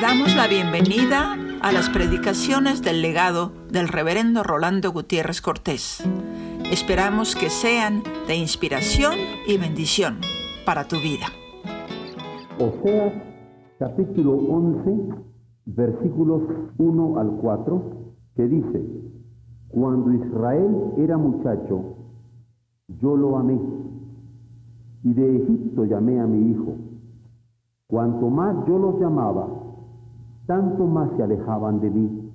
damos la bienvenida a las predicaciones del legado del reverendo Rolando Gutiérrez Cortés. Esperamos que sean de inspiración y bendición para tu vida. Oseas capítulo 11, versículos 1 al 4, que dice, Cuando Israel era muchacho, yo lo amé, y de Egipto llamé a mi hijo. Cuanto más yo los llamaba, tanto más se alejaban de mí.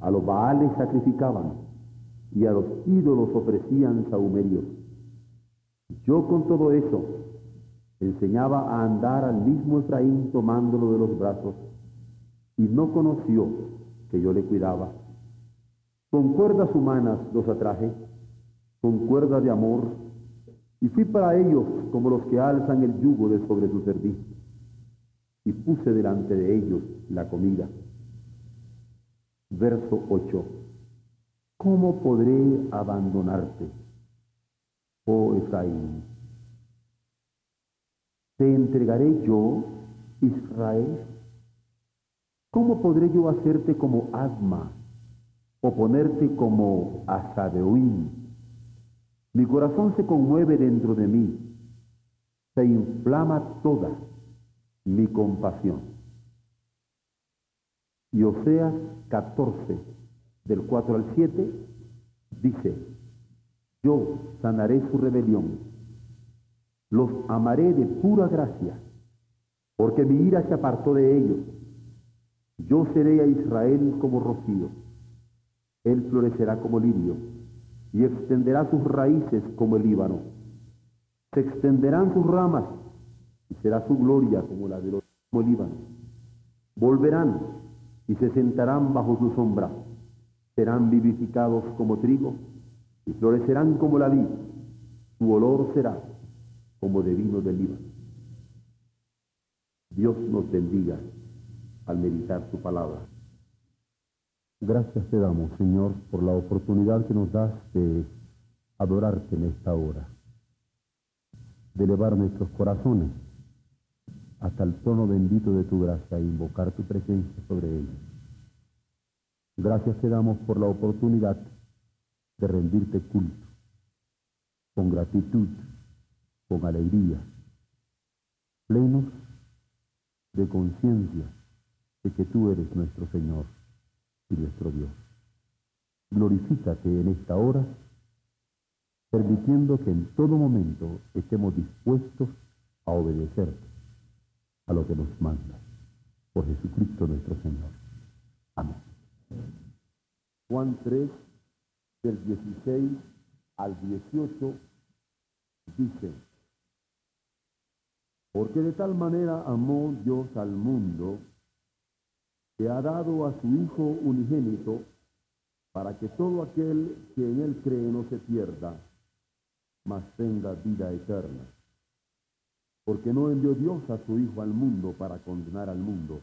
A los baales sacrificaban y a los ídolos ofrecían sahumerio. Yo con todo eso enseñaba a andar al mismo Efraín tomándolo de los brazos y no conoció que yo le cuidaba. Con cuerdas humanas los atraje, con cuerdas de amor, y fui para ellos como los que alzan el yugo de sobre su servicio puse delante de ellos la comida. Verso 8. ¿Cómo podré abandonarte, oh Efraín? ¿Te entregaré yo, Israel? ¿Cómo podré yo hacerte como Asma o ponerte como Asadeoín? Mi corazón se conmueve dentro de mí, se inflama toda mi compasión. Y Oseas 14, del 4 al 7, dice, yo sanaré su rebelión, los amaré de pura gracia, porque mi ira se apartó de ellos. Yo seré a Israel como rocío, él florecerá como lirio, y extenderá sus raíces como el Líbano. Se extenderán sus ramas y será su gloria como la de los Líbano. Volverán y se sentarán bajo su sombra, serán vivificados como trigo y florecerán como la vid, su olor será como de vino del Líbano. Dios nos bendiga al meditar su palabra. Gracias te damos, Señor, por la oportunidad que nos das de adorarte en esta hora, de elevar nuestros corazones hasta el trono bendito de tu gracia e invocar tu presencia sobre ellos. Gracias te damos por la oportunidad de rendirte culto, con gratitud, con alegría, plenos de conciencia de que tú eres nuestro Señor y nuestro Dios. Glorifícate en esta hora, permitiendo que en todo momento estemos dispuestos a obedecerte a lo que nos manda. Por Jesucristo nuestro Señor. Amén. Juan 3, del 16 al 18, dice, porque de tal manera amó Dios al mundo, que ha dado a su Hijo unigénito, para que todo aquel que en él cree no se pierda, mas tenga vida eterna porque no envió Dios a su Hijo al mundo para condenar al mundo,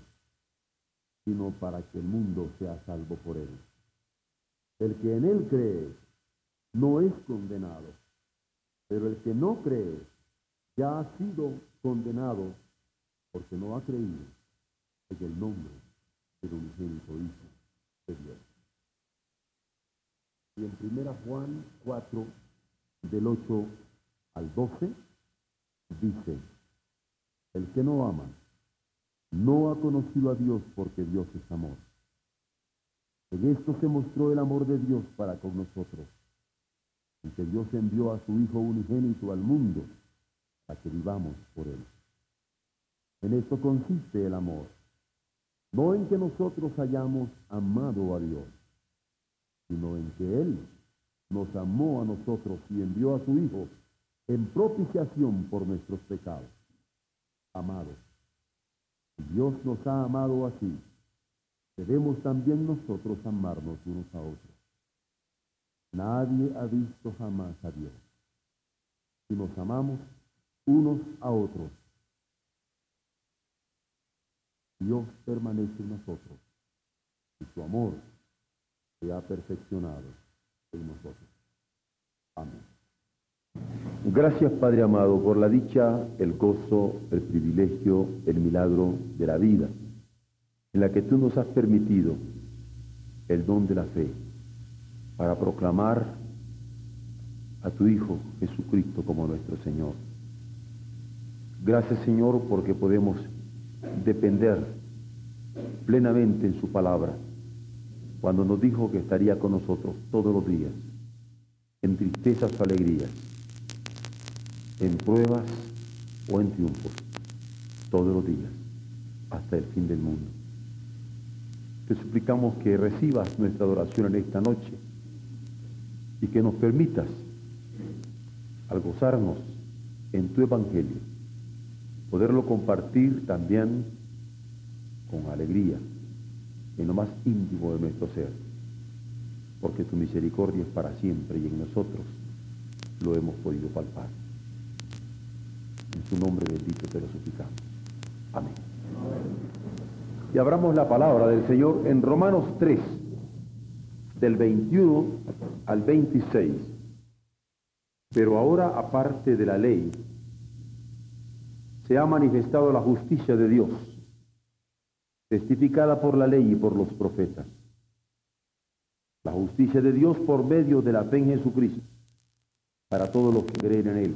sino para que el mundo sea salvo por él. El que en él cree no es condenado, pero el que no cree ya ha sido condenado porque no ha creído en el nombre del unigénito Hijo de Dios. Y en 1 Juan 4, del 8 al 12, dice, el que no ama no ha conocido a Dios porque Dios es amor. En esto se mostró el amor de Dios para con nosotros, en que Dios envió a su Hijo unigénito al mundo para que vivamos por él. En esto consiste el amor, no en que nosotros hayamos amado a Dios, sino en que Él nos amó a nosotros y envió a su Hijo en propiciación por nuestros pecados amados. Dios nos ha amado así. Debemos también nosotros amarnos unos a otros. Nadie ha visto jamás a Dios. Si nos amamos unos a otros, Dios permanece en nosotros y su amor se ha perfeccionado en nosotros. Amén. Gracias Padre amado por la dicha, el gozo, el privilegio, el milagro de la vida. en la que tú nos has permitido el don de la fe para proclamar a tu Hijo Jesucristo como nuestro Señor. Gracias Señor porque podemos depender plenamente en su palabra cuando nos dijo que estaría con nosotros todos los días, en tristezas o alegrías, en pruebas o en triunfos, todos los días, hasta el fin del mundo. Te suplicamos que recibas nuestra adoración en esta noche y que nos permitas, al gozarnos en tu Evangelio, poderlo compartir también con alegría en lo más íntimo de nuestro ser, porque tu misericordia es para siempre y en nosotros lo hemos podido palpar. En su nombre bendito te lo. Amén. Y abramos la palabra del Señor en Romanos 3, del 21 al 26. Pero ahora, aparte de la ley, se ha manifestado la justicia de Dios, testificada por la ley y por los profetas. La justicia de Dios por medio de la fe en Jesucristo, para todos los que creen en Él.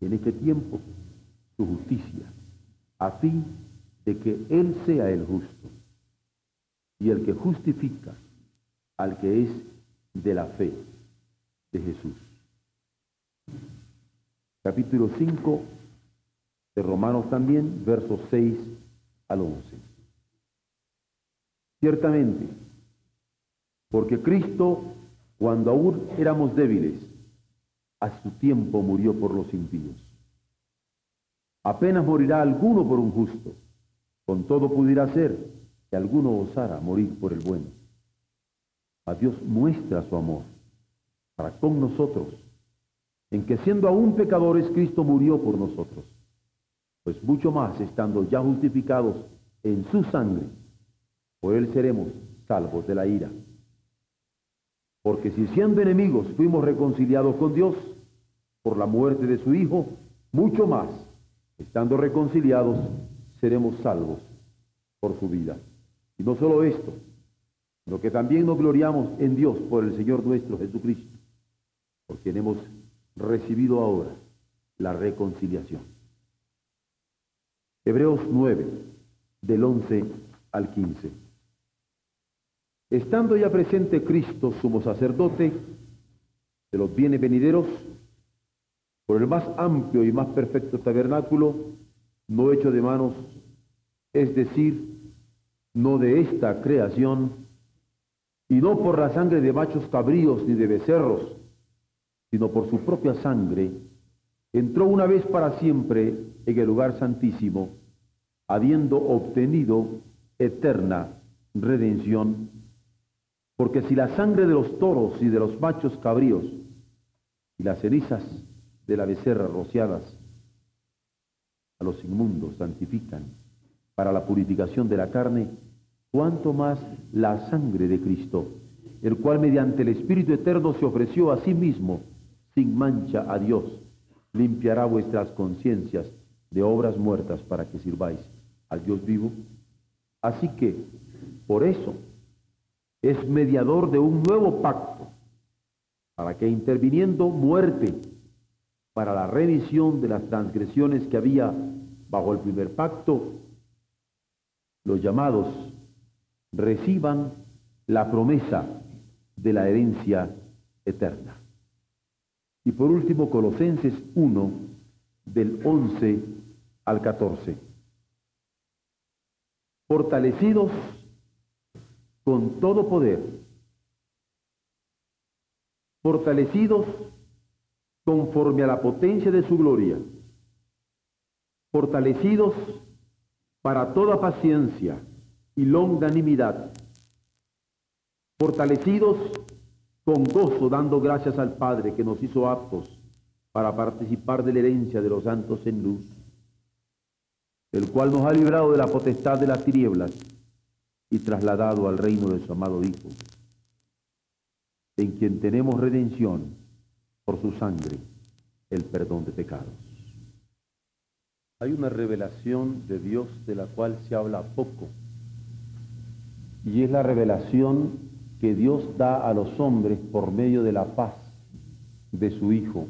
en este tiempo su justicia, a fin de que Él sea el justo y el que justifica al que es de la fe de Jesús. Capítulo 5 de Romanos también, versos 6 al 11. Ciertamente, porque Cristo, cuando aún éramos débiles, a su tiempo murió por los impíos. Apenas morirá alguno por un justo, con todo pudiera ser que alguno osara morir por el bueno. A Dios muestra su amor para con nosotros, en que siendo aún pecadores, Cristo murió por nosotros pues mucho más estando ya justificados en su sangre, por él seremos salvos de la ira. Porque si siendo enemigos fuimos reconciliados con Dios por la muerte de su Hijo, mucho más, estando reconciliados, seremos salvos por su vida. Y no solo esto, sino que también nos gloriamos en Dios por el Señor nuestro Jesucristo, por quien hemos recibido ahora la reconciliación. Hebreos 9, del 11 al 15. Estando ya presente Cristo, sumo sacerdote de los bienes venideros, por el más amplio y más perfecto tabernáculo, no hecho de manos, es decir, no de esta creación, y no por la sangre de machos cabríos ni de becerros, sino por su propia sangre, entró una vez para siempre en el lugar santísimo, habiendo obtenido eterna redención, porque si la sangre de los toros y de los machos cabríos y las cenizas de la becerra rociadas a los inmundos santifican para la purificación de la carne, cuanto más la sangre de Cristo, el cual mediante el Espíritu Eterno se ofreció a sí mismo sin mancha a Dios, limpiará vuestras conciencias de obras muertas para que sirváis al Dios vivo. Así que, por eso, es mediador de un nuevo pacto, para que interviniendo muerte. Para la revisión de las transgresiones que había bajo el primer pacto, los llamados reciban la promesa de la herencia eterna. Y por último, Colosenses 1, del 11 al 14 fortalecidos con todo poder, fortalecidos conforme a la potencia de su gloria, fortalecidos para toda paciencia y longanimidad, fortalecidos con gozo, dando gracias al Padre que nos hizo aptos para participar de la herencia de los santos en luz, el cual nos ha librado de la potestad de las tinieblas y trasladado al reino de su amado Hijo, en quien tenemos redención por su sangre, el perdón de pecados. Hay una revelación de Dios de la cual se habla poco, y es la revelación que Dios da a los hombres por medio de la paz de su Hijo.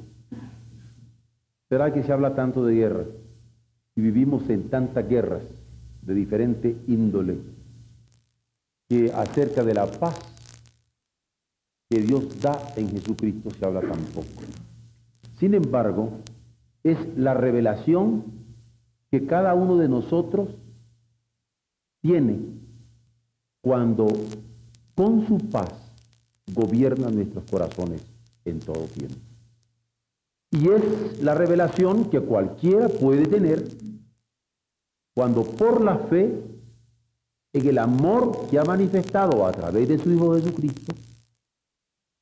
¿Será que se habla tanto de guerra y vivimos en tantas guerras de diferente índole que acerca de la paz que Dios da en Jesucristo se habla tan poco? Sin embargo, es la revelación que cada uno de nosotros tiene cuando con su paz gobierna nuestros corazones en todo tiempo. Y es la revelación que cualquiera puede tener cuando por la fe en el amor que ha manifestado a través de su Hijo Jesucristo,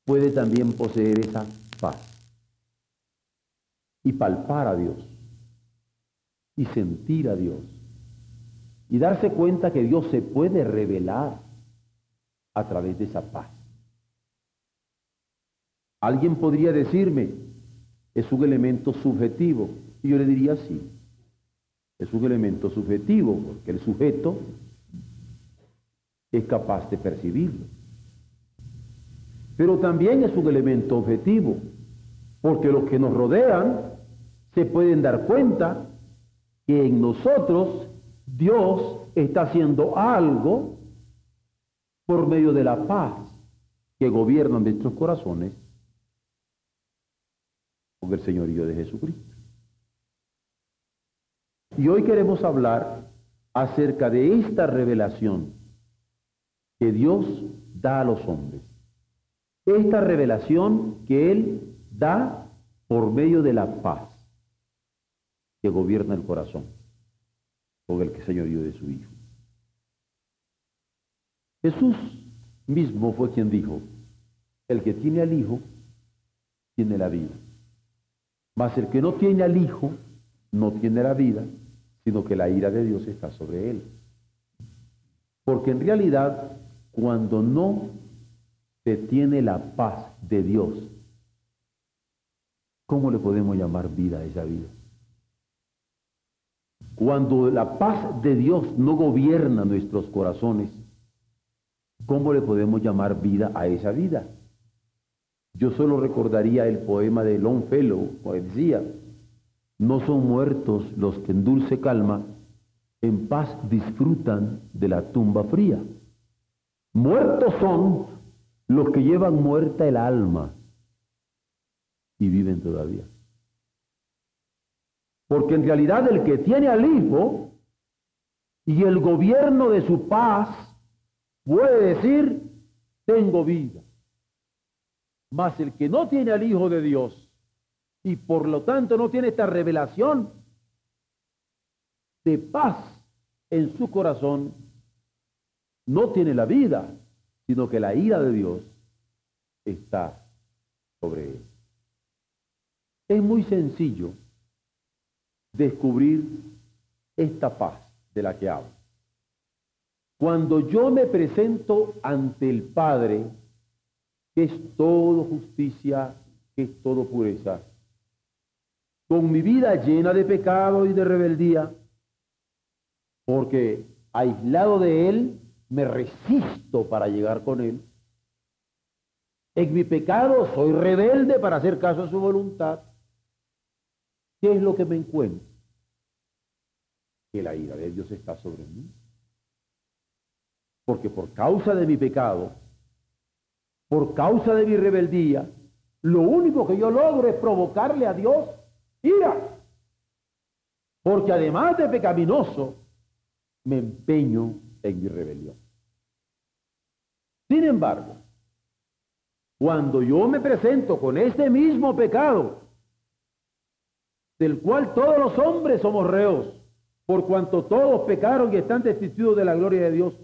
puede también poseer esa paz y palpar a Dios y sentir a Dios y darse cuenta que Dios se puede revelar a través de esa paz. Alguien podría decirme, es un elemento subjetivo. Y yo le diría sí, es un elemento subjetivo, porque el sujeto es capaz de percibirlo. Pero también es un elemento objetivo, porque los que nos rodean se pueden dar cuenta que en nosotros Dios está haciendo algo por medio de la paz que gobierna nuestros corazones con el señorío de Jesucristo. Y hoy queremos hablar acerca de esta revelación que Dios da a los hombres. Esta revelación que Él da por medio de la paz que gobierna el corazón con el que señorío de su Hijo. Jesús mismo fue quien dijo, el que tiene al Hijo, tiene la vida. Mas el que no tiene al Hijo, no tiene la vida, sino que la ira de Dios está sobre él. Porque en realidad, cuando no se tiene la paz de Dios, ¿cómo le podemos llamar vida a esa vida? Cuando la paz de Dios no gobierna nuestros corazones, ¿Cómo le podemos llamar vida a esa vida? Yo solo recordaría el poema de Longfellow, que decía, no son muertos los que en dulce calma en paz disfrutan de la tumba fría. Muertos son los que llevan muerta el alma y viven todavía. Porque en realidad el que tiene al Hijo y el gobierno de su paz puede decir, tengo vida. Mas el que no tiene al Hijo de Dios y por lo tanto no tiene esta revelación de paz en su corazón, no tiene la vida, sino que la ira de Dios está sobre él. Es muy sencillo descubrir esta paz de la que hablo. Cuando yo me presento ante el Padre, que es todo justicia, que es todo pureza, con mi vida llena de pecado y de rebeldía, porque aislado de Él me resisto para llegar con Él. En mi pecado soy rebelde para hacer caso a su voluntad. ¿Qué es lo que me encuentro? Que la ira de Dios está sobre mí. Porque por causa de mi pecado, por causa de mi rebeldía, lo único que yo logro es provocarle a Dios ira. Porque además de pecaminoso, me empeño en mi rebelión. Sin embargo, cuando yo me presento con este mismo pecado, del cual todos los hombres somos reos, por cuanto todos pecaron y están destituidos de la gloria de Dios,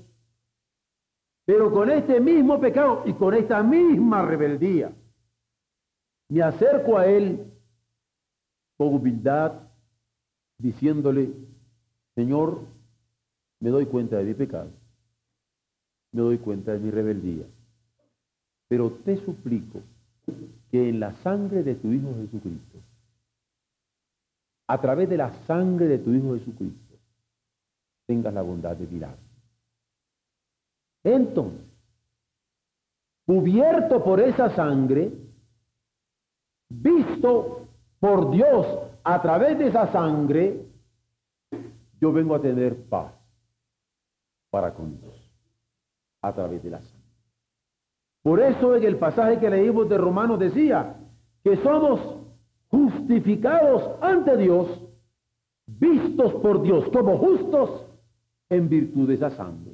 Pero con este mismo pecado y con esta misma rebeldía, me acerco a Él con humildad, diciéndole, Señor, me doy cuenta de mi pecado, me doy cuenta de mi rebeldía, pero te suplico que en la sangre de tu Hijo Jesucristo, a través de la sangre de tu Hijo Jesucristo, tengas la bondad de mirar. Entonces, cubierto por esa sangre, visto por Dios a través de esa sangre, yo vengo a tener paz para con Dios a través de la sangre. Por eso en el pasaje que leímos de Romanos decía que somos justificados ante Dios, vistos por Dios como justos en virtud de esa sangre.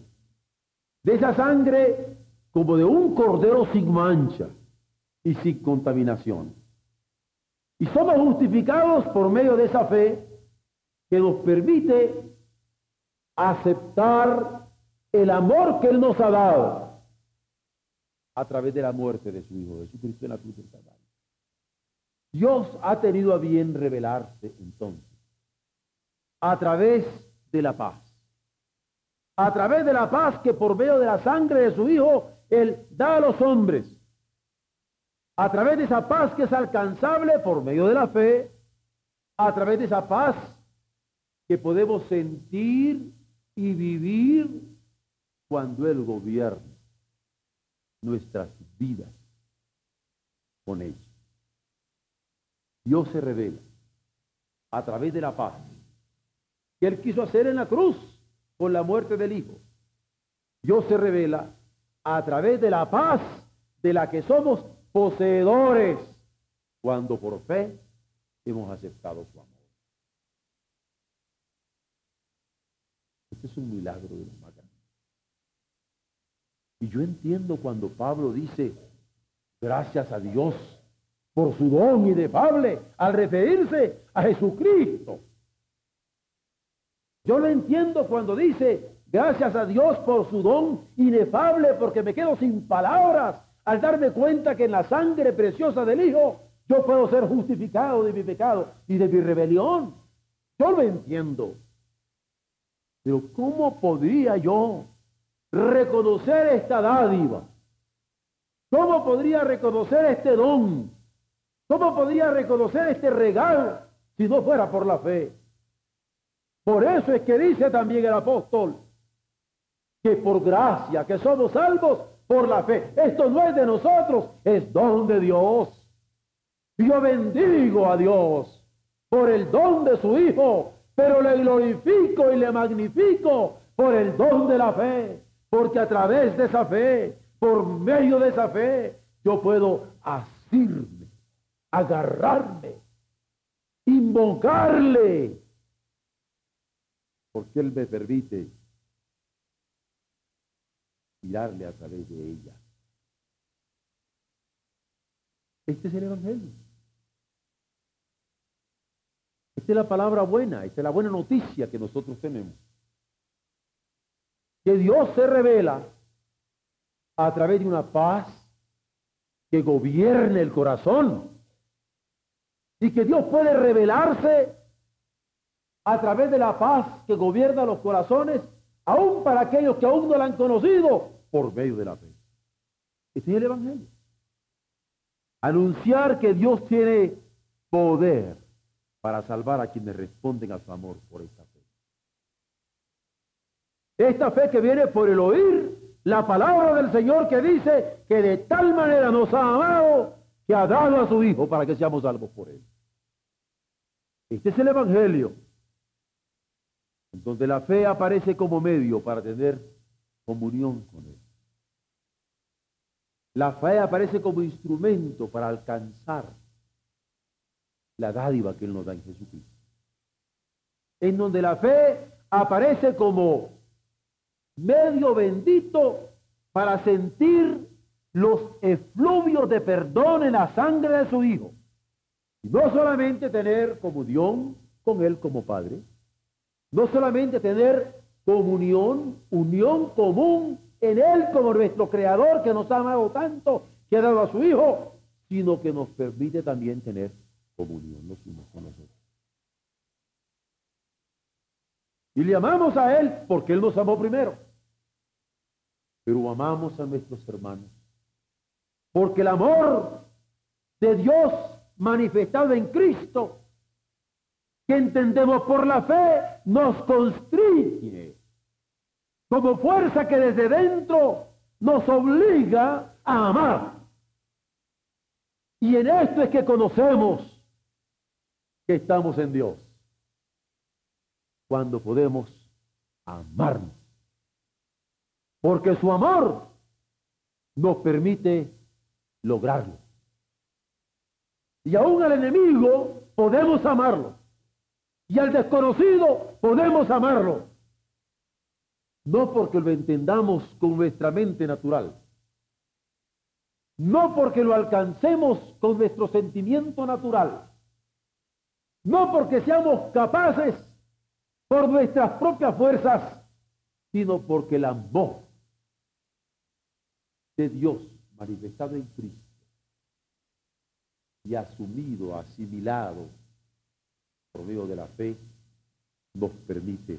De esa sangre como de un cordero sin mancha y sin contaminación. Y somos justificados por medio de esa fe que nos permite aceptar el amor que Él nos ha dado a través de la muerte de su Hijo Jesucristo en la cruz del Calvario. Dios ha tenido a bien revelarse entonces a través de la paz. A través de la paz que por medio de la sangre de su Hijo Él da a los hombres. A través de esa paz que es alcanzable por medio de la fe. A través de esa paz que podemos sentir y vivir cuando Él gobierna nuestras vidas con ella. Dios se revela a través de la paz que Él quiso hacer en la cruz con la muerte del Hijo. Dios se revela a través de la paz de la que somos poseedores cuando por fe hemos aceptado su amor. Este es un milagro de más Y yo entiendo cuando Pablo dice, gracias a Dios por su don inefable al referirse a Jesucristo. Yo lo entiendo cuando dice, gracias a Dios por su don inefable, porque me quedo sin palabras al darme cuenta que en la sangre preciosa del Hijo yo puedo ser justificado de mi pecado y de mi rebelión. Yo lo entiendo. Pero ¿cómo podría yo reconocer esta dádiva? ¿Cómo podría reconocer este don? ¿Cómo podría reconocer este regalo si no fuera por la fe? Por eso es que dice también el apóstol que por gracia, que somos salvos por la fe. Esto no es de nosotros, es don de Dios. Yo bendigo a Dios por el don de su Hijo pero le glorifico y le magnifico por el don de la fe, porque a través de esa fe, por medio de esa fe, yo puedo asirme, agarrarme, invocarle, porque Él me permite mirarle a través de ella. Este es el Evangelio. Esta es la palabra buena, esta es la buena noticia que nosotros tenemos. Que Dios se revela a través de una paz que gobierne el corazón. Y que Dios puede revelarse a través de la paz que gobierna los corazones, aún para aquellos que aún no la han conocido, por medio de la fe. Este es el Evangelio. Anunciar que Dios tiene poder para salvar a quienes responden a su amor por esta. Esta fe que viene por el oír la palabra del Señor que dice que de tal manera nos ha amado que ha dado a su Hijo para que seamos salvos por él. Este es el Evangelio, en donde la fe aparece como medio para tener comunión con Él. La fe aparece como instrumento para alcanzar la dádiva que Él nos da en Jesucristo. En donde la fe aparece como medio bendito para sentir los efluvios de perdón en la sangre de su Hijo. Y no solamente tener comunión con Él como Padre, no solamente tener comunión, unión común en Él como nuestro Creador que nos ha amado tanto, que ha dado a su Hijo, sino que nos permite también tener comunión los unos con los otros. Y le amamos a Él porque Él nos amó primero. Pero amamos a nuestros hermanos. Porque el amor de Dios manifestado en Cristo, que entendemos por la fe, nos constriñe como fuerza que desde dentro nos obliga a amar. Y en esto es que conocemos que estamos en Dios. Cuando podemos amarnos. Porque su amor nos permite lograrlo. Y aún al enemigo podemos amarlo. Y al desconocido podemos amarlo. No porque lo entendamos con nuestra mente natural. No porque lo alcancemos con nuestro sentimiento natural. No porque seamos capaces por nuestras propias fuerzas, sino porque el amor de Dios manifestado en Cristo y asumido, asimilado por medio de la fe, nos permite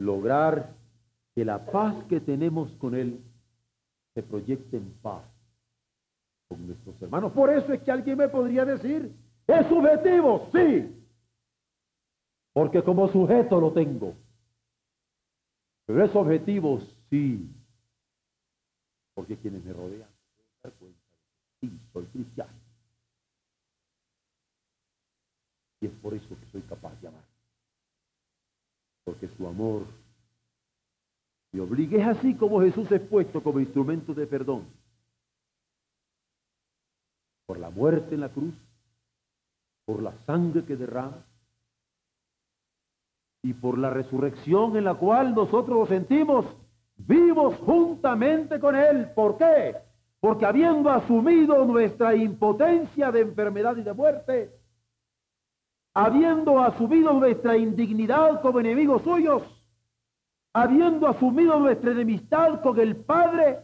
lograr que la paz que tenemos con Él se proyecte en paz con nuestros hermanos. Por eso es que alguien me podría decir, es subjetivo, sí, porque como sujeto lo tengo. Pero es objetivo, sí, porque quienes me rodean dar cuenta de que sí, soy cristiano. Y es por eso que soy capaz de amar. Porque su amor y obligue. Es así como Jesús es puesto como instrumento de perdón. Por la muerte en la cruz, por la sangre que derrama y por la resurrección en la cual nosotros lo sentimos vivos juntamente con Él. ¿Por qué? Porque habiendo asumido nuestra impotencia de enfermedad y de muerte, habiendo asumido nuestra indignidad como enemigos suyos, habiendo asumido nuestra enemistad con el Padre,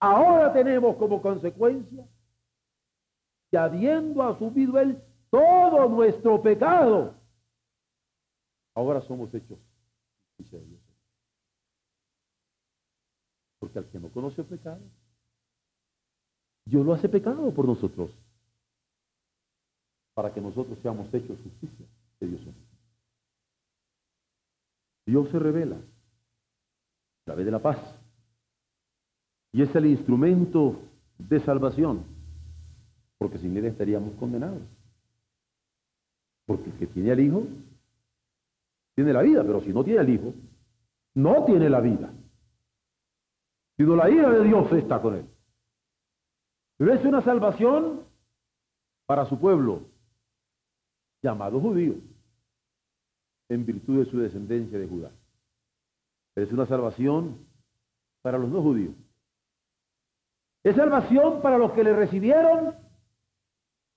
ahora tenemos como consecuencia que habiendo asumido Él todo nuestro pecado, ahora somos hechos Porque al que no conoce el pecado, Dios lo hace pecado por nosotros, para que nosotros seamos hechos justicia de Dios. Dios se revela a través de la paz. Y es el instrumento de salvación, porque sin él estaríamos condenados. Porque el que tiene al Hijo, tiene la vida, pero si no tiene al Hijo, no tiene la vida. Sino la ira de Dios está con él. Pero es una salvación para su pueblo, llamado judío, en virtud de su descendencia de Judá es una salvación para los no judíos. Es salvación para los que le recibieron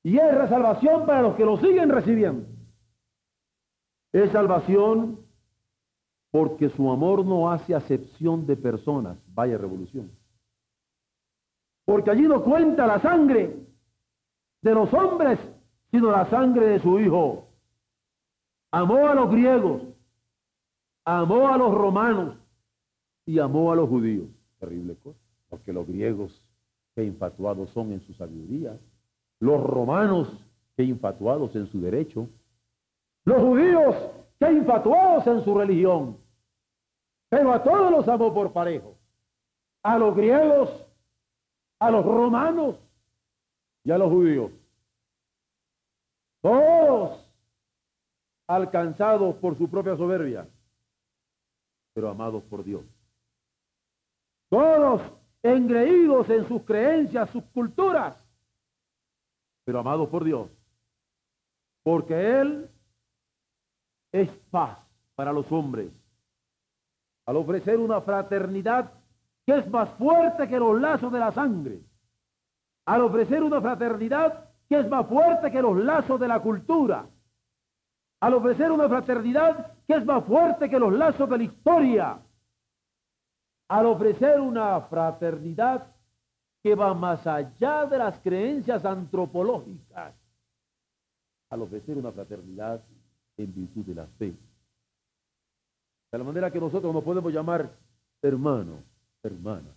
y es salvación para los que lo siguen recibiendo. Es salvación porque su amor no hace acepción de personas. Vaya revolución. Porque allí no cuenta la sangre de los hombres, sino la sangre de su Hijo. Amó a los griegos, amó a los romanos y amó a los judíos. Terrible cosa, porque los griegos que infatuados son en su sabiduría, los romanos que infatuados en su derecho, los judíos que infatuados en su religión, pero a todos los amó por parejo, a los griegos, a los romanos y a los judíos. Todos alcanzados por su propia soberbia, pero amados por Dios. Todos engreídos en sus creencias, sus culturas, pero amados por Dios. Porque Él es paz para los hombres. Al ofrecer una fraternidad que es más fuerte que los lazos de la sangre. Al ofrecer una fraternidad que es más fuerte que los lazos de la cultura al ofrecer una fraternidad que es más fuerte que los lazos de la historia. al ofrecer una fraternidad que va más allá de las creencias antropológicas, al ofrecer una fraternidad en virtud de la fe. De la manera que nosotros nos podemos llamar hermano, hermana,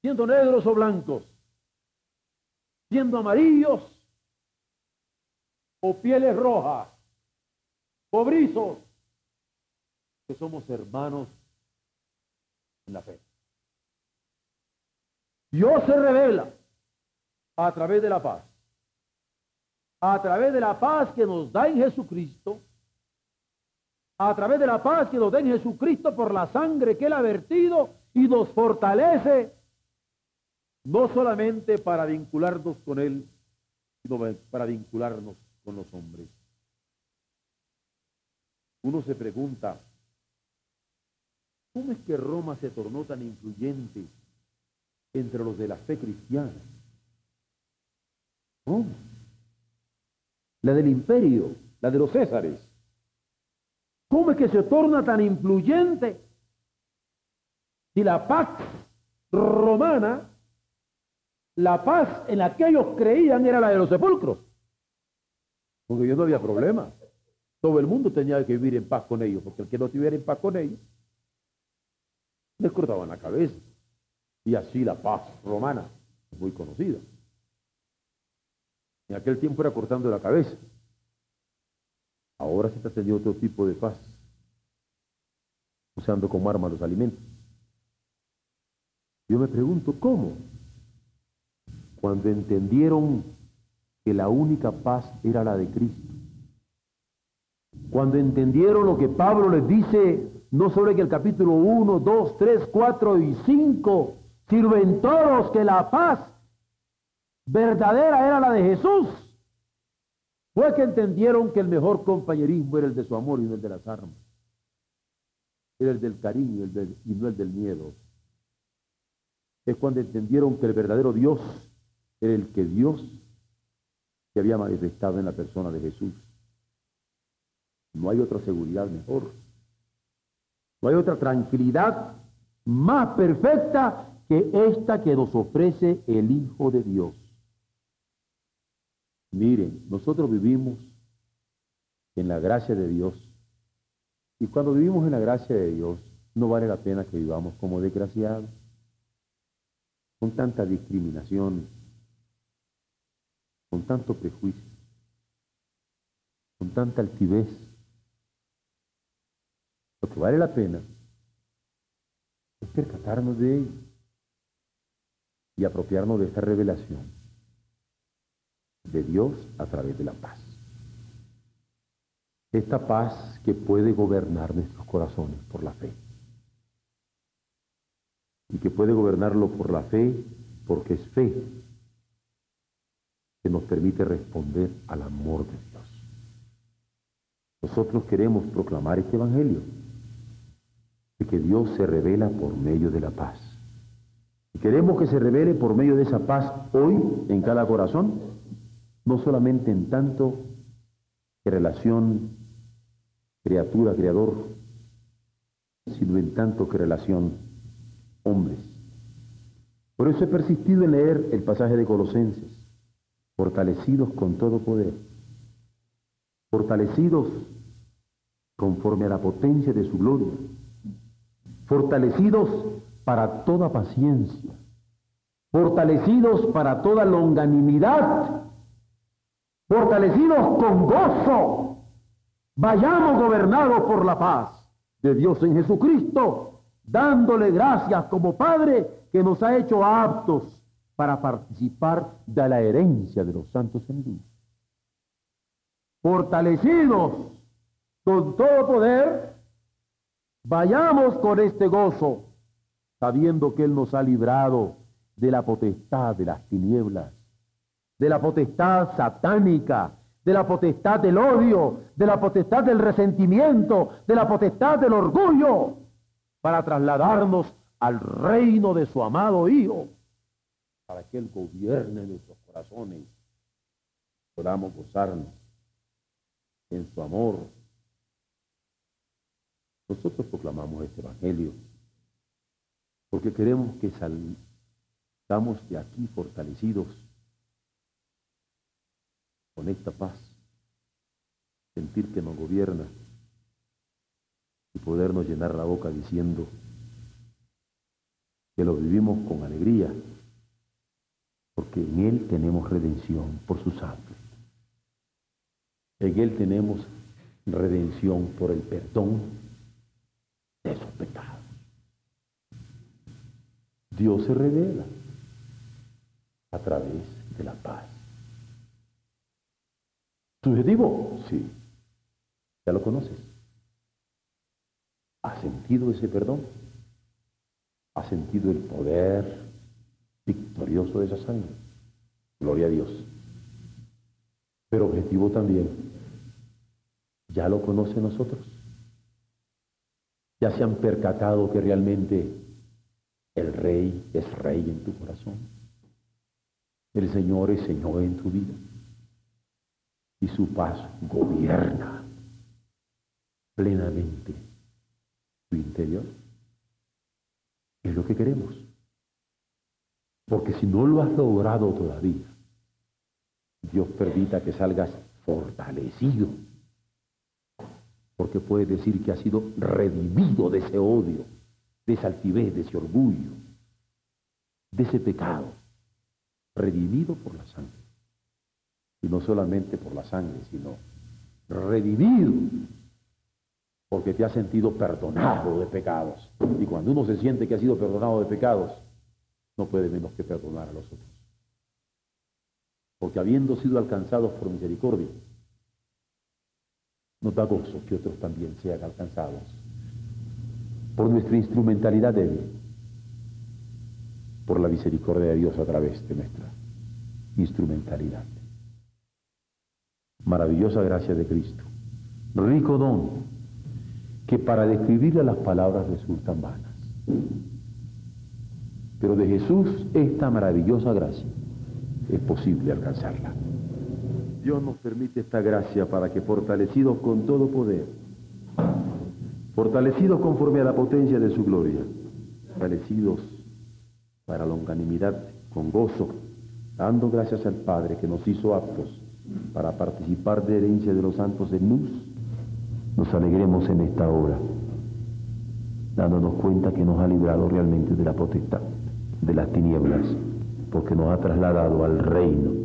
siendo negros o blancos, siendo amarillos o pieles rojas, pobrizos, que somos hermanos en la fe. Dios se revela a través de la paz. A través de la paz que nos da en Jesucristo. A través de la paz que nos da en Jesucristo por la sangre que Él ha vertido y nos fortalece. No solamente para vincularnos con Él, sino para vincularnos con los hombres. Uno se pregunta, ¿cómo es que Roma se tornó tan influyente entre los de la fe cristiana? ¿Cómo? La del imperio, la de los Césares. ¿Cómo es que se torna tan influyente si la paz romana, la paz en la que ellos creían era la de los sepulcros? Porque yo no había problema. Todo el mundo tenía que vivir en paz con ellos, porque el que no estuviera en paz con ellos, les cortaban la cabeza. Y así la paz romana, muy conocida. En aquel tiempo era cortando la cabeza. Ahora se está teniendo otro tipo de paz, usando como arma los alimentos. Yo me pregunto, ¿cómo? Cuando entendieron que la única paz era la de Cristo. Cuando entendieron lo que Pablo les dice, no solo en el capítulo 1, 2, 3, 4 y 5, sirven todos que la paz verdadera era la de Jesús. Fue que entendieron que el mejor compañerismo era el de su amor y no el de las armas. Era el del cariño y no el del miedo. Es cuando entendieron que el verdadero Dios era el que Dios se había manifestado en la persona de Jesús. No hay otra seguridad mejor. No hay otra tranquilidad más perfecta que esta que nos ofrece el Hijo de Dios. Miren, nosotros vivimos en la gracia de Dios. Y cuando vivimos en la gracia de Dios, no vale la pena que vivamos como desgraciados, con tanta discriminación, con tanto prejuicio, con tanta altivez. Lo que vale la pena es percatarnos de ello y apropiarnos de esta revelación de Dios a través de la paz. Esta paz que puede gobernar nuestros corazones por la fe. Y que puede gobernarlo por la fe porque es fe que nos permite responder al amor de Dios. Nosotros queremos proclamar este Evangelio, de que Dios se revela por medio de la paz. Y queremos que se revele por medio de esa paz hoy en cada corazón, no solamente en tanto que relación criatura-creador, sino en tanto que relación hombres. Por eso he persistido en leer el pasaje de Colosenses fortalecidos con todo poder, fortalecidos conforme a la potencia de su gloria, fortalecidos para toda paciencia, fortalecidos para toda longanimidad, fortalecidos con gozo, vayamos gobernados por la paz de Dios en Jesucristo, dándole gracias como Padre que nos ha hecho aptos para participar de la herencia de los santos en luz. Fortalecidos con todo poder, vayamos con este gozo, sabiendo que Él nos ha librado de la potestad de las tinieblas, de la potestad satánica, de la potestad del odio, de la potestad del resentimiento, de la potestad del orgullo, para trasladarnos al reino de su amado Hijo para que Él gobierne nuestros corazones, podamos gozarnos en su amor. Nosotros proclamamos este Evangelio porque queremos que salgamos de aquí fortalecidos con esta paz, sentir que nos gobierna y podernos llenar la boca diciendo que lo vivimos con alegría, porque en Él tenemos redención por su sangre. En Él tenemos redención por el perdón de esos pecados. Dios se revela a través de la paz. ¿Subjetivo? Sí. Ya lo conoces. ¿Has sentido ese perdón? ¿Has sentido el poder victorioso de esa sangre? Gloria a Dios. Pero objetivo también. ¿Ya lo conoce nosotros? ¿Ya se han percatado que realmente el rey es rey en tu corazón? El Señor es Señor en tu vida. Y su paz gobierna plenamente tu interior. Es lo que queremos. Porque si no lo has logrado todavía, Dios permita que salgas fortalecido. Porque puede decir que has sido redimido de ese odio, de esa altivez, de ese orgullo, de ese pecado. Redimido por la sangre. Y no solamente por la sangre, sino redimido porque te has sentido perdonado de pecados. Y cuando uno se siente que ha sido perdonado de pecados, no puede menos que perdonar a los otros. Porque habiendo sido alcanzados por misericordia, nos da gozo que otros también sean alcanzados por nuestra instrumentalidad débil, por la misericordia de Dios a través de nuestra instrumentalidad. Maravillosa gracia de Cristo, rico don que para describirle las palabras resultan vanas. Pero de Jesús esta maravillosa gracia es posible alcanzarla. Dios nos permite esta gracia para que fortalecidos con todo poder, fortalecidos conforme a la potencia de su gloria, fortalecidos para longanimidad con gozo, dando gracias al Padre que nos hizo aptos para participar de herencia de los santos en luz, nos alegremos en esta hora, dándonos cuenta que nos ha librado realmente de la potestad, de las tinieblas, porque nos ha trasladado al reino